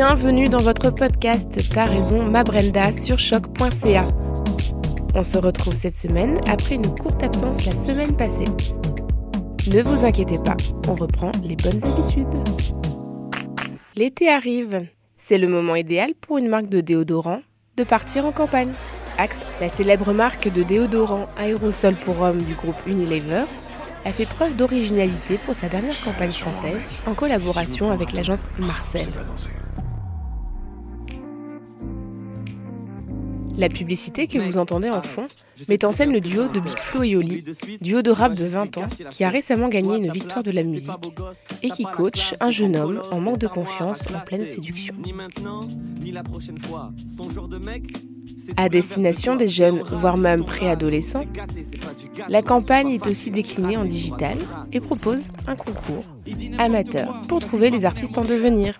Bienvenue dans votre podcast T'as raison, ma Brenda sur choc.ca. On se retrouve cette semaine après une courte absence la semaine passée. Ne vous inquiétez pas, on reprend les bonnes habitudes. L'été arrive. C'est le moment idéal pour une marque de déodorant de partir en campagne. Axe, la célèbre marque de déodorant aérosol pour hommes du groupe Unilever, a fait preuve d'originalité pour sa dernière campagne française en collaboration avec l'agence Marcel. La publicité que vous entendez en fond met en scène le duo de Big Flo et Oli, duo de rap de 20 ans qui a récemment gagné une victoire de la musique et qui coach un jeune homme en manque de confiance en pleine séduction. À destination des jeunes, voire même préadolescents, la campagne est aussi déclinée en digital et propose un concours amateur pour trouver les artistes en devenir.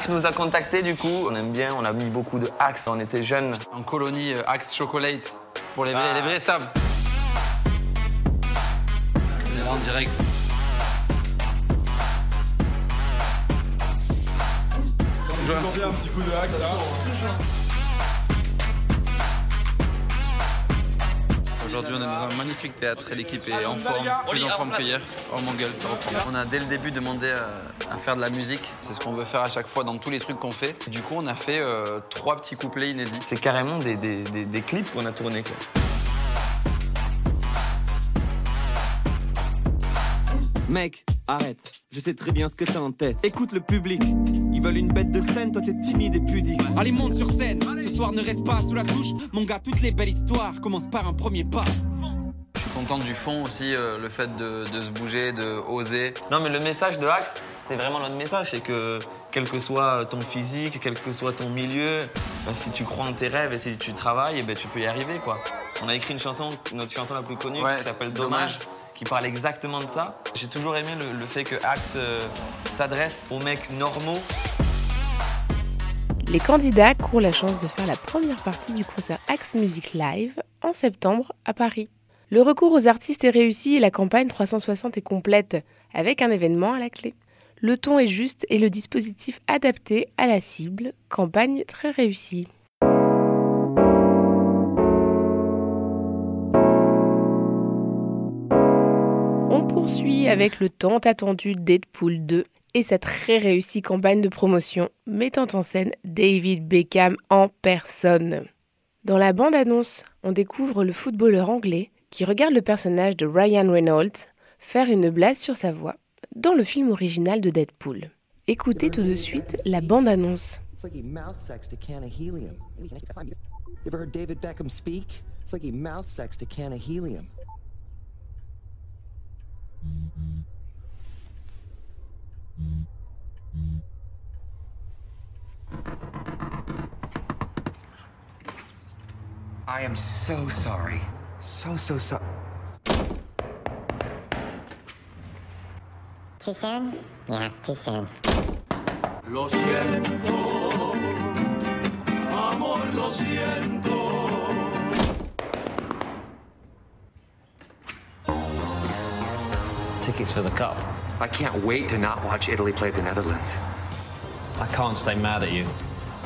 Axe nous a contactés du coup. On aime bien, on a mis beaucoup de Axe. On était jeunes. En colonie euh, Axe Chocolate. Pour les vrais, Ah. les vrais savent. On est là en direct. Toujours un petit un petit coup de axe là. Aujourd'hui, on est dans un magnifique théâtre et l'équipe est en forme, plus en forme que hier. Oh mon gueule, ça reprend. On a dès le début demandé à, à faire de la musique. C'est ce qu'on veut faire à chaque fois dans tous les trucs qu'on fait. Du coup, on a fait euh, trois petits couplets inédits. C'est carrément des, des- des- des clips qu'on a tournés. Quoi. Mec, arrête. Je sais très bien ce que t'as en tête. Écoute le public. Ils veulent une bête de scène, toi t'es timide et pudique. Allez, monte sur scène. Ce soir, ne reste pas sous la douche. Mon gars, toutes les belles histoires commencent par un premier pas. Je suis content du fond aussi, euh, le fait de, de se bouger, de oser. Non, mais le message de Axe, c'est vraiment notre message. C'est que quel que soit ton physique, quel que soit ton milieu, bah, si tu crois en tes rêves et si tu travailles, eh ben, tu peux y arriver. quoi. On a écrit une chanson, notre chanson la plus connue, Ouais, qui s'appelle. Dommage. Qui parle exactement de ça. J'ai toujours aimé le, fait que Axe euh, s'adresse aux mecs normaux Les candidats courent la chance de faire la première partie du concert Axe Music Live en septembre à Paris. Le recours aux artistes est réussi et la campagne 360 est complète, avec un événement à la clé. Le ton est juste et le dispositif adapté à la cible, campagne très réussie. On poursuit avec le tant attendu Deadpool 2 et sa très réussie campagne de promotion mettant en scène David Beckham en personne. Dans la bande-annonce, on découvre le footballeur anglais qui regarde le personnage de Ryan Reynolds faire une blague sur sa voix dans le film original de Deadpool. Écoutez tout de suite la bande-annonce. It's like mouth. I am so sorry. So, so sorry. Too soon? Yeah, too soon. Lo siento, amor, lo siento. Tickets for the cup. I can't wait to not watch Italy play the Netherlands. I can't stay mad at you.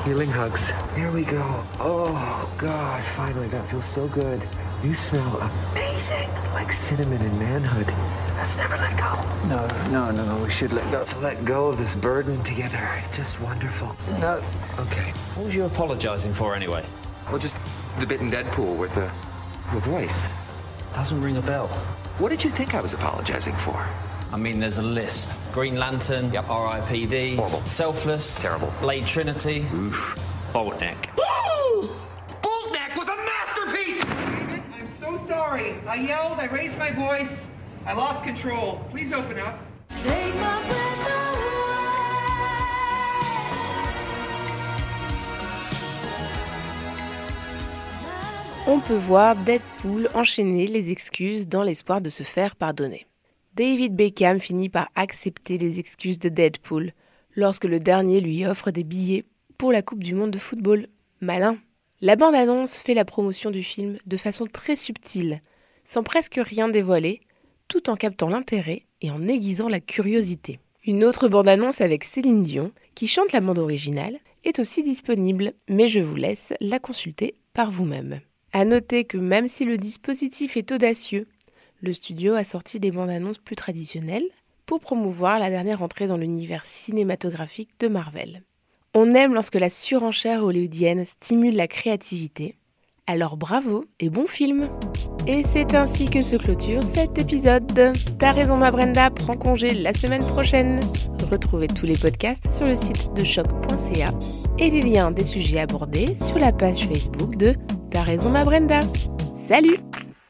Healing hugs. Here we go. Oh, God, finally, that feels so good. You smell amazing, like cinnamon and manhood. Let's never let go. No, no, no, no. We should let go. To let go of this burden together. Just wonderful. No. Okay. What was you apologising for anyway? Well, just the bit in Deadpool with the, the voice. Doesn't ring a bell. What did you think I was apologizing for? I mean, there's a list. Green Lantern, R.I.P.D., Horrible. Selfless, Terrible. Blade Trinity, Oof. Boltneck. Boltneck was a masterpiece! I'm so sorry. I yelled, I raised my voice, I lost control. Please open up. On peut voir Deadpool enchaîner les excuses dans l'espoir de se faire pardonner. David Beckham finit par accepter les excuses de Deadpool lorsque le dernier lui offre des billets pour la Coupe du Monde de football. Malin. La bande-annonce fait la promotion du film de façon très subtile, sans presque rien dévoiler, tout en captant l'intérêt et en aiguisant la curiosité. Une autre bande-annonce avec Céline Dion, qui chante la bande originale, est aussi disponible, mais je vous laisse la consulter par vous-même. À noter que même si le dispositif est audacieux, le studio a sorti des bandes annonces plus traditionnelles pour promouvoir la dernière entrée dans l'univers cinématographique de Marvel. On aime lorsque la surenchère hollywoodienne stimule la créativité. Alors bravo et bon film Et c'est ainsi que se clôture cet épisode. T'as raison ma Brenda prend congé la semaine prochaine. Retrouvez tous les podcasts sur le site de choc.ca et les liens des sujets abordés sur la page Facebook de T'as raison ma Brenda. Salut